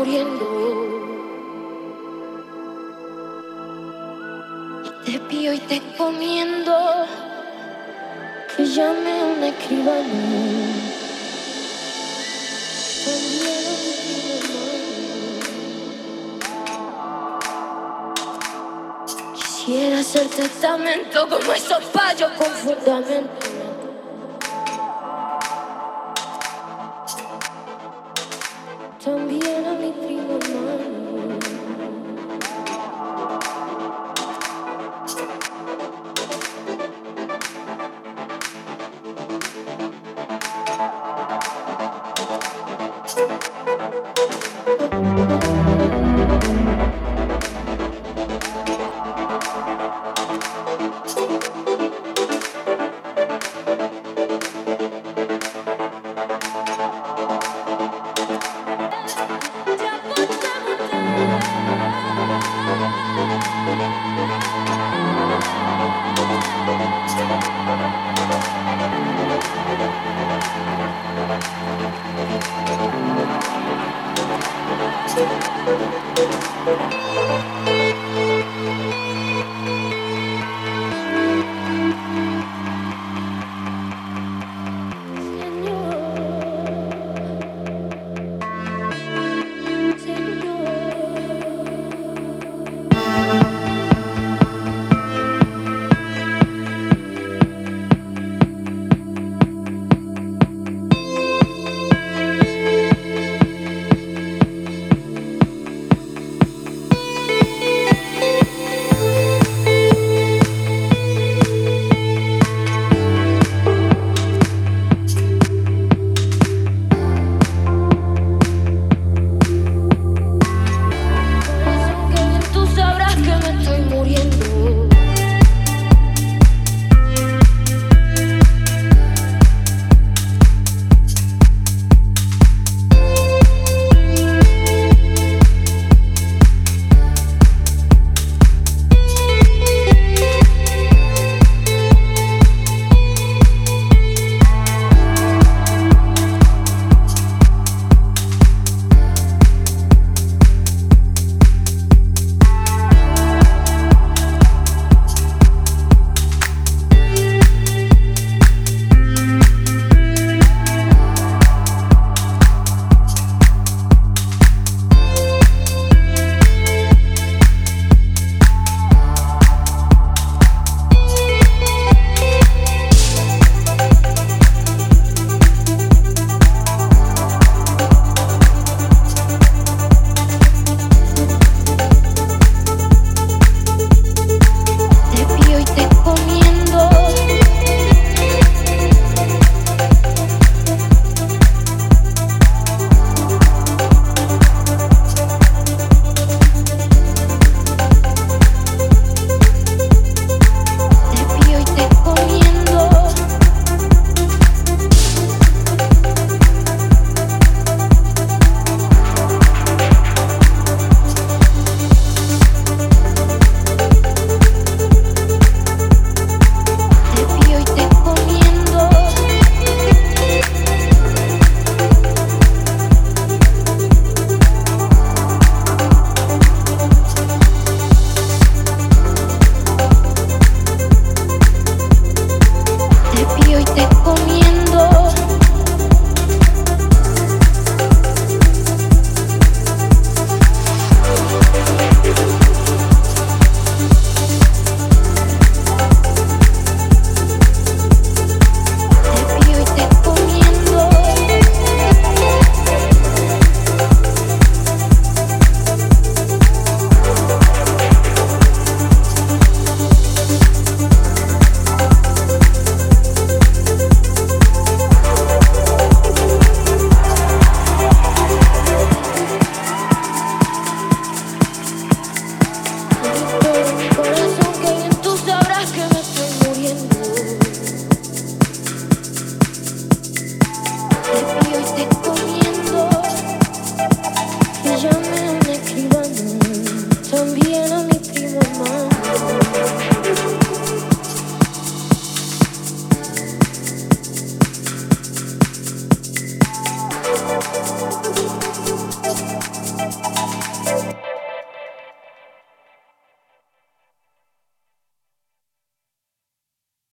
muriendo. Y te pido y te encomiendo que llame a un escribano. Quisiera hacer testamento como esos payos con fundamento.